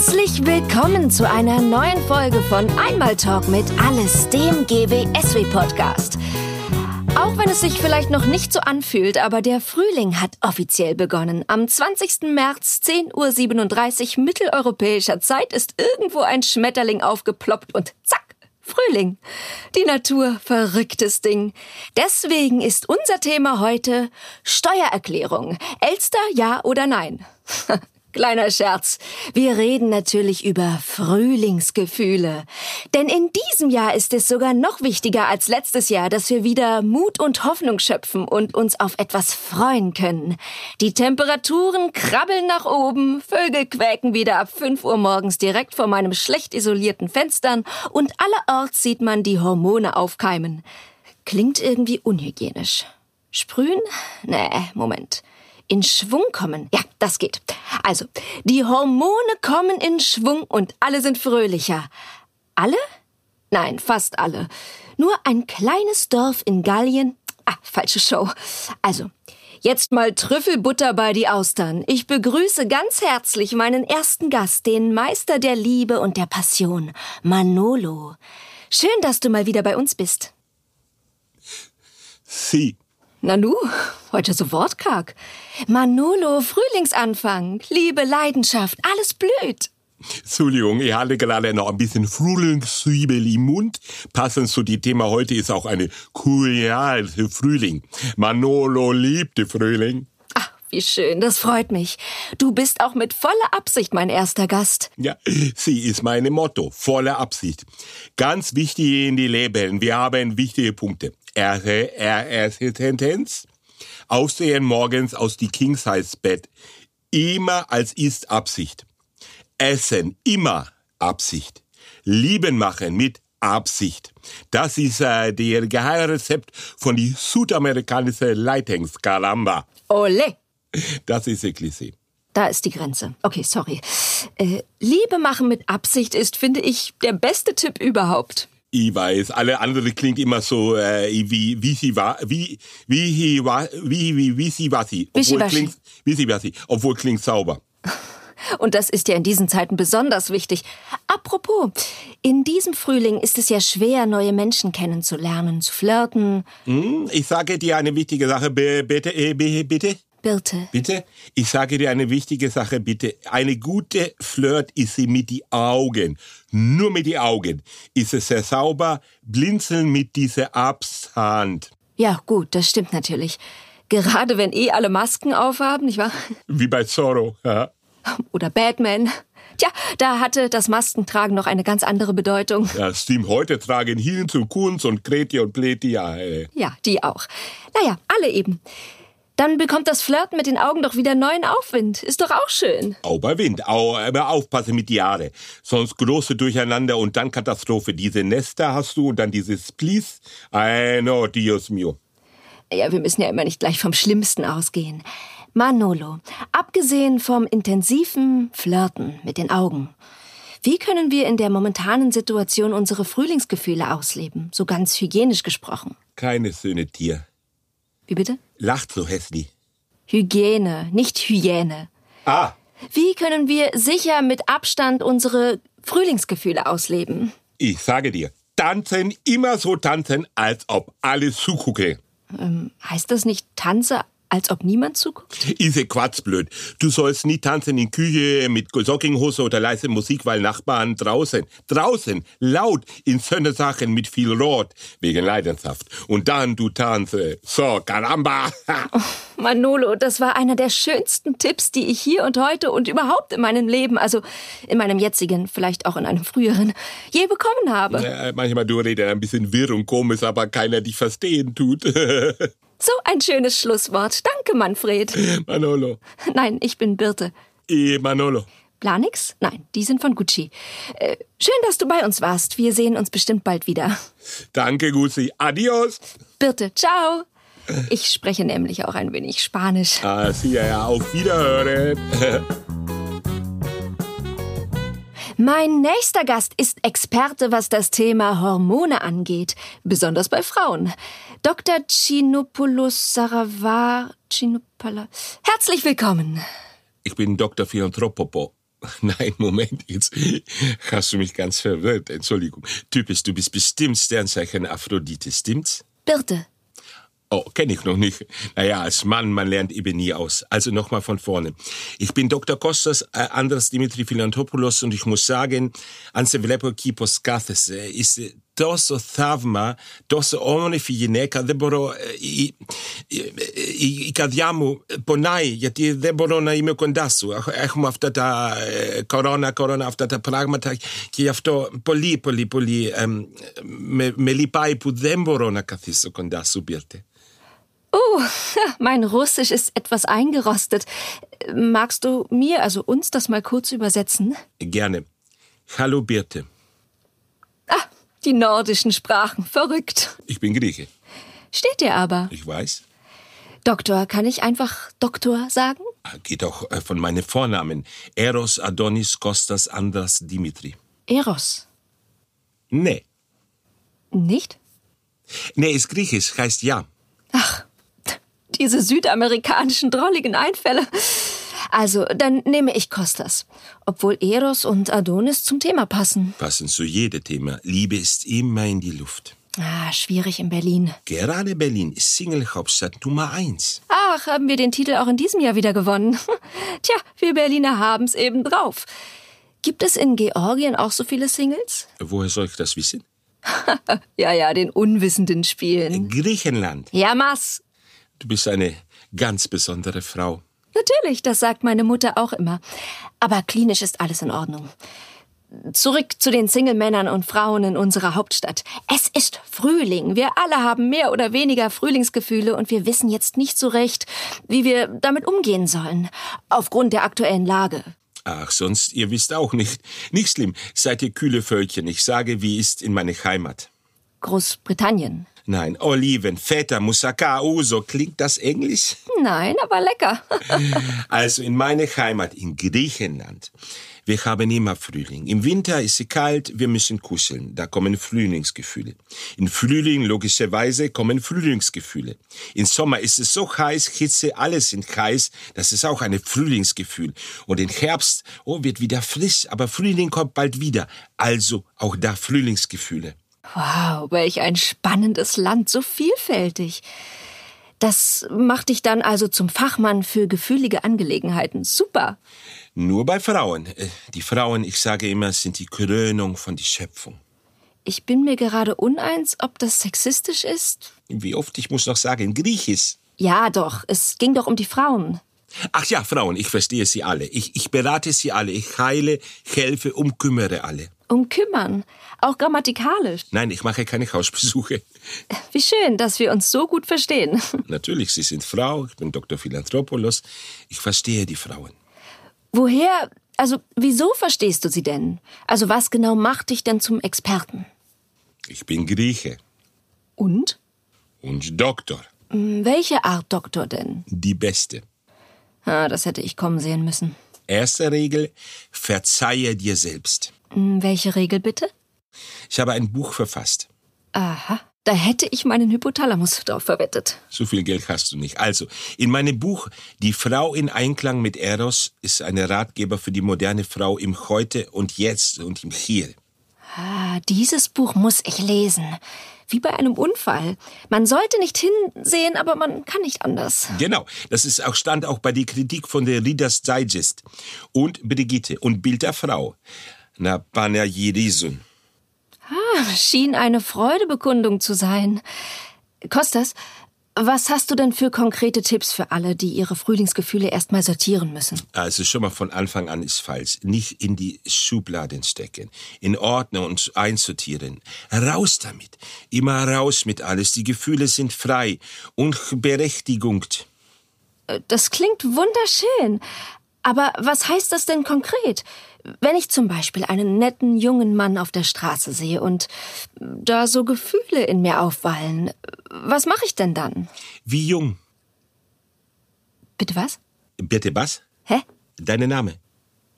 Herzlich willkommen zu einer neuen Folge von Einmal Talk mit Alles, dem GWSW-Podcast. Auch wenn es sich vielleicht noch nicht so anfühlt, aber der Frühling hat offiziell begonnen. Am 20. März, 10.37 Uhr mitteleuropäischer Zeit, ist irgendwo ein Schmetterling aufgeploppt und zack, Frühling. Die Natur, verrücktes Ding. Deswegen ist unser Thema heute Steuererklärung. Elster, ja oder nein? Kleiner Scherz. Wir reden natürlich über Frühlingsgefühle. Denn in diesem Jahr ist es sogar noch wichtiger als letztes Jahr, dass wir wieder Mut und Hoffnung schöpfen und uns auf etwas freuen können. Die Temperaturen krabbeln nach oben, Vögel quäken wieder ab 5 Uhr morgens direkt vor meinem schlecht isolierten Fenstern und allerorts sieht man die Hormone aufkeimen. Klingt irgendwie unhygienisch. Sprühen? Nee, Moment in Schwung kommen. Ja, das geht. Also, die Hormone kommen in Schwung und alle sind fröhlicher. Alle? Nein, fast alle. Nur ein kleines Dorf in Gallien. Ah, falsche Show. Also, jetzt mal Trüffelbutter bei die Austern. Ich begrüße ganz herzlich meinen ersten Gast, den Meister der Liebe und der Passion, Manolo. Schön, dass du mal wieder bei uns bist. Sie. Nanu, heute so wortkarg. Manolo, Frühlingsanfang, Liebe, Leidenschaft, alles blüht. Entschuldigung, ich hatte gerade noch ein bisschen Frühlingszwiebel im Mund. Passend zu dem Thema heute ist auch eine kulinarische Frühling. Manolo liebte Frühling. Wie schön, das freut mich. Du bist auch mit voller Absicht mein erster Gast. Ja, sie ist meine Motto, voller Absicht. Ganz wichtig in die Leben, wir haben wichtige Punkte. Erste, erste Tendenz, Aufstehen morgens aus die King-Size-Bett. Immer als ist Absicht. Essen, immer Absicht. Lieben machen mit Absicht. Das ist äh, der Geheimrezept von die südamerikanische Leitings Caramba. Ole! Das ist Eklisee. Da ist die Grenze. Okay, sorry. Äh, Liebe machen mit Absicht ist, finde ich, der beste Tipp überhaupt. Ich weiß, alle andere klingt immer so äh, wie wie sie war wie wie wie wie wie wie sie war sie obwohl klingt wie sie war sie obwohl klingt sauber. Und das ist ja in diesen Zeiten besonders wichtig. Apropos, in diesem Frühling ist es ja schwer, neue Menschen kennenzulernen, zu flirten. Hm, ich sage dir eine wichtige Sache, bitte, äh, bitte. Bitte. Bitte? Ich sage dir eine wichtige Sache, bitte. Eine gute Flirt ist sie mit die Augen. Nur mit die Augen. Ist es sehr sauber, blinzeln mit dieser Abstand. Ja, gut, das stimmt natürlich. Gerade wenn eh alle Masken aufhaben, nicht wahr? Wie bei Zorro, ja. Oder Batman. Tja, da hatte das Maskentragen noch eine ganz andere Bedeutung. Ja, stimmt. Heute tragen Hinz und Kunz und Kreti und Pleti, ja. Ey. Ja, die auch. Naja, alle eben. Dann bekommt das Flirten mit den Augen doch wieder neuen Aufwind. Ist doch auch schön. Wind. Au, aber aufpassen mit die Jahre. Sonst große Durcheinander und dann Katastrophe. Diese Nester hast du und dann dieses Please. Ay, no, Dios mio. Ja, wir müssen ja immer nicht gleich vom Schlimmsten ausgehen. Manolo, abgesehen vom intensiven Flirten mit den Augen, wie können wir in der momentanen Situation unsere Frühlingsgefühle ausleben, so ganz hygienisch gesprochen? Keine Söhne Tier. Wie bitte? Lacht so hässlich. Hygiene, nicht Hyäne. Ah. Wie können wir sicher mit Abstand unsere Frühlingsgefühle ausleben? Ich sage dir, tanzen, immer so tanzen, als ob alles zugucke. Ähm, heißt das nicht tanze, als ob niemand zuguckt? Ist Quatsch blöd. Du sollst nie tanzen in Küche mit Jogginghose oder leise Musik, weil Nachbarn draußen, draußen, laut, in Sönne Sachen mit viel Rot, wegen Leidenschaft. Und dann du tanze. So, caramba. Oh, Manolo, das war einer der schönsten Tipps, die ich hier und heute und überhaupt in meinem Leben, also in meinem jetzigen, vielleicht auch in einem früheren, je bekommen habe. Ja, manchmal du redest ein bisschen wirr und komisch, aber keiner dich verstehen tut. So ein schönes Schlusswort. Danke, Manfred. Manolo. Nein, ich bin Birte. E Manolo. Planix? Nein, die sind von Gucci. Äh, schön, dass du bei uns warst. Wir sehen uns bestimmt bald wieder. Danke, Gucci. Adios. Birte, ciao. Ich spreche nämlich auch ein wenig Spanisch. Ah, sie ja, auf Wiederhören. Mein nächster Gast ist Experte, was das Thema Hormone angeht, besonders bei Frauen. Dr. Chinopoulos Saravar Chinopala. Herzlich willkommen. Ich bin Dr. Philanthropopo. Nein, Moment, jetzt hast du mich ganz verwirrt. Entschuldigung. Typisch, du bist bestimmt Sternzeichen Aphrodite, stimmt's? Birte. Oh, kenne ich noch nicht. Naja, als Mann, man lernt eben nie aus. Also nochmal von vorne. Ich bin Dr. Kostas äh, Andras Dimitri Philanthropoulos und ich muss sagen, αν σε βλέπω εκεί πως κάθεσαι, είσαι τόσο θαύμα, τόσο όμορφη γυναίκα, δεν μπορώ, η, η, η, η καρδιά μου πονάει γιατί δεν μπορώ να είμαι κοντά σου. Έχουμε αυτά τα ε, κορώνα, κορώνα, αυτά τα πράγματα και γι' αυτό πολύ, πολύ, πολύ ε, με, με λυπάει που δεν μπορώ να καθίσω κοντά σου, Μπίρτε. Oh, mein Russisch ist etwas eingerostet. Magst du mir, also uns, das mal kurz übersetzen? Gerne. Hallo Birte. Ah, die nordischen Sprachen. Verrückt. Ich bin Grieche. Steht dir aber. Ich weiß. Doktor, kann ich einfach Doktor sagen? Ah, Geht auch äh, von meinen Vornamen. Eros Adonis Kostas Andras Dimitri. Eros. Nee. Nicht? Nee, ist griechisch, heißt ja. Ach, diese südamerikanischen drolligen Einfälle. Also, dann nehme ich Kostas. Obwohl Eros und Adonis zum Thema passen. Passen zu jedem Thema. Liebe ist immer in die Luft. Ah, schwierig in Berlin. Gerade Berlin ist Single-Hauptstadt Nummer eins. Ach, haben wir den Titel auch in diesem Jahr wieder gewonnen. Tja, wir Berliner haben's eben drauf. Gibt es in Georgien auch so viele Singles? Woher soll ich das wissen? Ja, ja, den Unwissenden spielen. Griechenland. Ja, Mass. Du bist eine ganz besondere Frau. Natürlich, das sagt meine Mutter auch immer. Aber klinisch ist alles in Ordnung. Zurück zu den Single-Männern und Frauen in unserer Hauptstadt. Es ist Frühling. Wir alle haben mehr oder weniger Frühlingsgefühle und wir wissen jetzt nicht so recht, wie wir damit umgehen sollen. Aufgrund der aktuellen Lage. Ach, sonst, ihr wisst auch nicht. Nicht schlimm. Seid ihr kühle Völkchen. Ich sage, wie ist in meine Heimat. Großbritannien. Nein, Oliven, Feta, Moussaka, Uso. Klingt das Englisch? Nein, aber lecker. Also in meine Heimat, in Griechenland. Wir haben immer Frühling. Im Winter ist es kalt, wir müssen kuscheln. Da kommen Frühlingsgefühle. In Frühling, logischerweise, kommen Frühlingsgefühle. Im Sommer ist es so heiß, Hitze, alles sind heiß. Das ist auch ein Frühlingsgefühl. Und im Herbst, oh, wird wieder frisch, aber Frühling kommt bald wieder. Also auch da Frühlingsgefühle. Wow, welch ein spannendes Land, so vielfältig. Das macht dich dann also zum Fachmann für gefühlige Angelegenheiten. Super. Nur bei Frauen. Äh, Die Frauen, ich sage immer, sind die Krönung von die Schöpfung. Ich bin mir gerade uneins, ob das sexistisch ist. Wie oft ich muss noch sagen, Griechisch. Ja, doch, es ging doch um die Frauen. Ach ja, Frauen, ich verstehe sie alle. Ich, ich berate sie alle. Ich heile, helfe, umkümmere alle. Um kümmern, auch grammatikalisch. Nein, ich mache keine Hausbesuche. Wie schön, dass wir uns so gut verstehen. Natürlich, Sie sind Frau, ich bin Dr. Philanthropoulos. Ich verstehe die Frauen. Woher, also wieso verstehst du sie denn? Also was genau macht dich denn zum Experten? Ich bin Grieche Und? und Doktor. Hm, Welche Art Doktor denn? Die Beste. Ah, das hätte ich kommen sehen müssen. Erste Regel, verzeihe dir selbst. Hm, Welche Regel bitte? Ich habe ein Buch verfasst. Aha, da hätte ich meinen Hypothalamus drauf verwettet. So viel Geld hast du nicht. Also, in meinem Buch Die Frau in Einklang mit Eros ist ein Ratgeber für die moderne Frau im Heute und Jetzt und im Hier. Ah, dieses Buch muss ich lesen. Wie bei einem Unfall. Man sollte nicht hinsehen, aber man kann nicht anders. Genau, das ist auch stand auch bei der Kritik von der Reader's Digest und Brigitte und Bild der Frau. Na Panagirisun. Ah, schien eine Freudebekundung zu sein. Kostas, was hast du denn für konkrete Tipps für alle, die ihre Frühlingsgefühle erstmal sortieren müssen? Also schon mal von Anfang an ist falsch. Nicht in die Schubladen stecken. In Ordnung und einsortieren. Raus damit. Immer raus mit alles. Die Gefühle sind frei und berechtigt. Das klingt wunderschön. Aber was heißt das denn konkret? Wenn ich zum Beispiel einen netten jungen Mann auf der Straße sehe und da so Gefühle in mir aufwallen, was mache ich denn dann? Wie jung? Bitte was? Bitte was? Hä? Dein Name?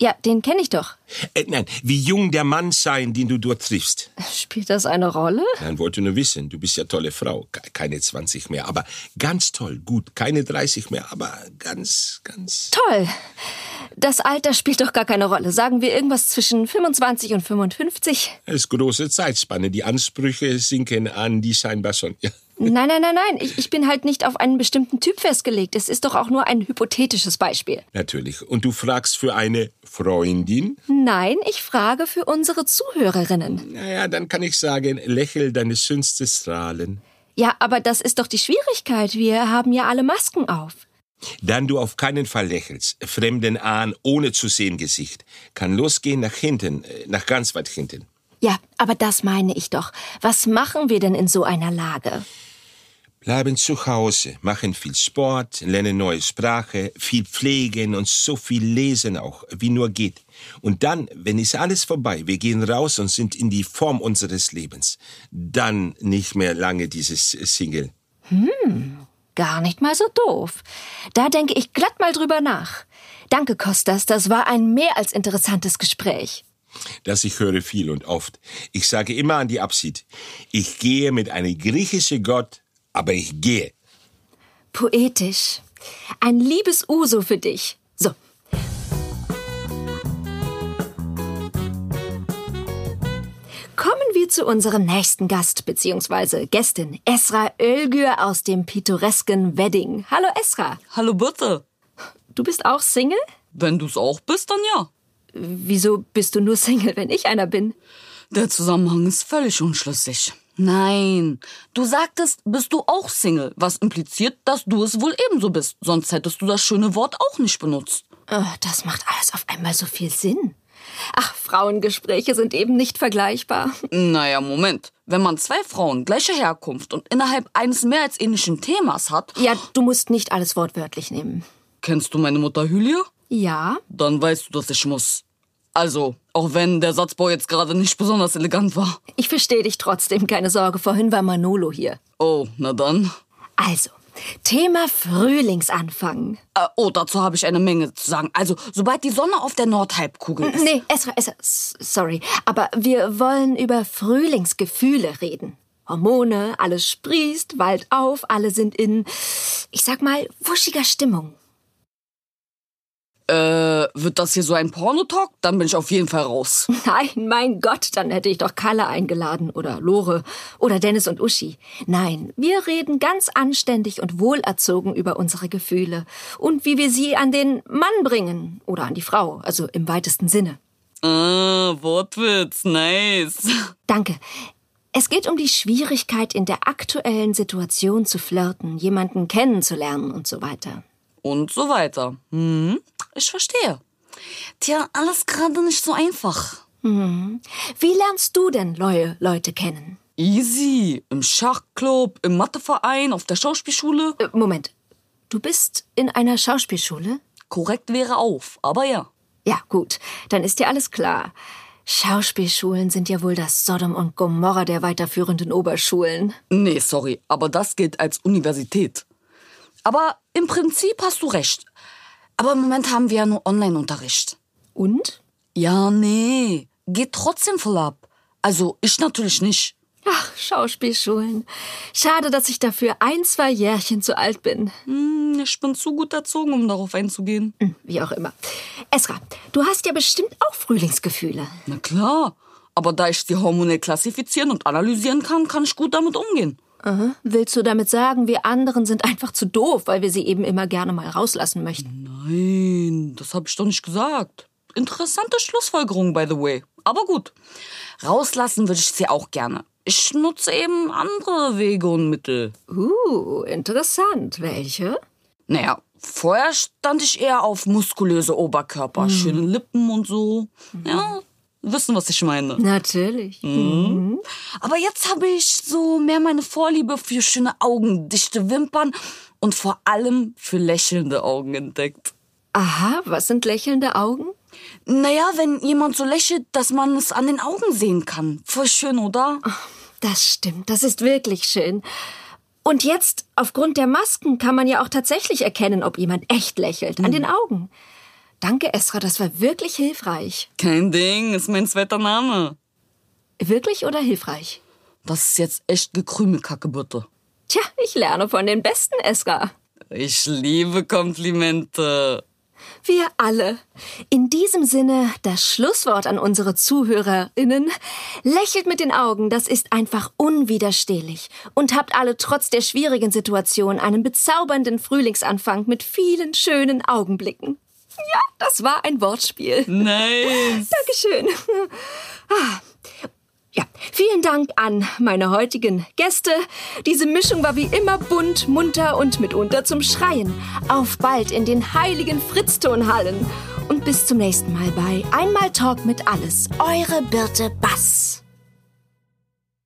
Ja, den kenne ich doch. Äh, nein, wie jung der Mann sein, den du dort triffst. Spielt das eine Rolle? Nein, wollte nur wissen, du bist ja tolle Frau. Ke- Keine 20 mehr, aber ganz toll, gut. Keine 30 mehr, aber ganz, ganz... Toll. Das Alter spielt doch gar keine Rolle. Sagen wir irgendwas zwischen 25 und 55? Das ist große Zeitspanne. Die Ansprüche sinken an, die scheinbar schon. Ja. Nein, nein, nein, nein. Ich, ich bin halt nicht auf einen bestimmten Typ festgelegt. Es ist doch auch nur ein hypothetisches Beispiel. Natürlich. Und du fragst für eine Freundin? Nein, ich frage für unsere Zuhörerinnen. Naja, dann kann ich sagen, lächel deine schönste Strahlen. Ja, aber das ist doch die Schwierigkeit. Wir haben ja alle Masken auf. Dann du auf keinen Fall lächelst. Fremden an, ohne zu sehen Gesicht. Kann losgehen nach hinten, äh, nach ganz weit hinten. Ja, aber das meine ich doch. Was machen wir denn in so einer Lage? Bleiben zu Hause, machen viel Sport, lernen neue Sprache, viel pflegen und so viel lesen auch, wie nur geht. Und dann, wenn ist alles vorbei, wir gehen raus und sind in die Form unseres Lebens. Dann nicht mehr lange dieses Single. Hm, gar nicht mal so doof. Da denke ich glatt mal drüber nach. Danke, Kostas, das war ein mehr als interessantes Gespräch. Das ich höre viel und oft. Ich sage immer an die Abschied. Ich gehe mit einem griechischen Gott, aber ich gehe. Poetisch. Ein liebes Uso für dich. So. Kommen wir zu unserem nächsten Gast bzw. Gästin, Esra Ölgür aus dem pittoresken Wedding. Hallo Esra. Hallo bitte. Du bist auch Single? Wenn du's auch bist, dann ja. Wieso bist du nur Single, wenn ich einer bin? Der Zusammenhang ist völlig unschlüssig. Nein, du sagtest, bist du auch Single, was impliziert, dass du es wohl ebenso bist. Sonst hättest du das schöne Wort auch nicht benutzt. Oh, das macht alles auf einmal so viel Sinn. Ach, Frauengespräche sind eben nicht vergleichbar. Naja, Moment. Wenn man zwei Frauen gleicher Herkunft und innerhalb eines mehr als ähnlichen Themas hat. Ja, du musst nicht alles wortwörtlich nehmen. Kennst du meine Mutter Hylia? Ja. Dann weißt du, dass ich muss. Also, auch wenn der Satzbau jetzt gerade nicht besonders elegant war. Ich verstehe dich trotzdem, keine Sorge. Vorhin war Manolo hier. Oh, na dann. Also, Thema Frühlingsanfang. Äh, oh, dazu habe ich eine Menge zu sagen. Also, sobald die Sonne auf der Nordhalbkugel ist. Nee, Esra, Esra, sorry. Aber wir wollen über Frühlingsgefühle reden. Hormone, alles sprießt, Wald auf, alle sind in, ich sag mal, wuschiger Stimmung. Äh, wird das hier so ein Pornotalk? Dann bin ich auf jeden Fall raus. Nein, mein Gott, dann hätte ich doch Kalle eingeladen oder Lore oder Dennis und Uschi. Nein, wir reden ganz anständig und wohlerzogen über unsere Gefühle und wie wir sie an den Mann bringen oder an die Frau, also im weitesten Sinne. Ah, Wortwitz, nice. Danke. Es geht um die Schwierigkeit, in der aktuellen Situation zu flirten, jemanden kennenzulernen und so weiter. Und so weiter. Hm, ich verstehe. Tja, alles gerade nicht so einfach. Hm. Wie lernst du denn neue Leute kennen? Easy. Im Schachclub, im Matheverein, auf der Schauspielschule. Äh, Moment. Du bist in einer Schauspielschule? Korrekt wäre auf, aber ja. Ja, gut. Dann ist dir alles klar. Schauspielschulen sind ja wohl das Sodom und Gomorra der weiterführenden Oberschulen. Nee, sorry, aber das gilt als Universität. Aber im Prinzip hast du recht. Aber im Moment haben wir ja nur Online-Unterricht. Und? Ja, nee. Geht trotzdem voll ab. Also ich natürlich nicht. Ach, Schauspielschulen. Schade, dass ich dafür ein, zwei Jährchen zu alt bin. Hm, ich bin zu gut erzogen, um darauf einzugehen. Hm, wie auch immer. Esra, du hast ja bestimmt auch Frühlingsgefühle. Na klar. Aber da ich sie hormonell klassifizieren und analysieren kann, kann ich gut damit umgehen. Aha. Willst du damit sagen, wir anderen sind einfach zu doof, weil wir sie eben immer gerne mal rauslassen möchten? Nein, das habe ich doch nicht gesagt. Interessante Schlussfolgerung, by the way. Aber gut. Rauslassen würde ich sie auch gerne. Ich nutze eben andere Wege und Mittel. Uh, interessant. Welche? Naja, vorher stand ich eher auf muskulöse Oberkörper, schöne Lippen und so. Ja, wissen, was ich meine. Natürlich. Mhm. Aber jetzt habe ich so mehr meine Vorliebe für schöne Augen, dichte Wimpern und vor allem für lächelnde Augen entdeckt. Aha, was sind lächelnde Augen? Naja, wenn jemand so lächelt, dass man es an den Augen sehen kann. Voll schön, oder? Das stimmt, das ist wirklich schön. Und jetzt, aufgrund der Masken, kann man ja auch tatsächlich erkennen, ob jemand echt lächelt. An den Augen. Danke, Esra, das war wirklich hilfreich. Kein Ding, ist mein zweiter Name. Wirklich oder hilfreich? Das ist jetzt echt Gekrümelkacke, bitte. Tja, ich lerne von den Besten, Esra. Ich liebe Komplimente. Wir alle. In diesem Sinne das Schlusswort an unsere ZuhörerInnen. Lächelt mit den Augen, das ist einfach unwiderstehlich. Und habt alle trotz der schwierigen Situation einen bezaubernden Frühlingsanfang mit vielen schönen Augenblicken. Ja, das war ein Wortspiel. Nice. Dankeschön. Ah. Ja, vielen Dank an meine heutigen Gäste. Diese Mischung war wie immer bunt, munter und mitunter zum Schreien. Auf bald in den heiligen Fritztonhallen. Und bis zum nächsten Mal bei Einmal Talk mit Alles. Eure Birte Bass.